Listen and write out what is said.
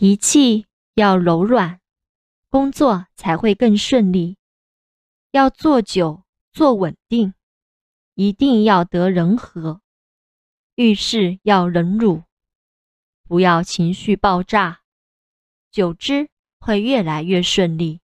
脾气要柔软，工作才会更顺利。要做久做稳定，一定要得人和。遇事要忍辱，不要情绪爆炸，久之会越来越顺利。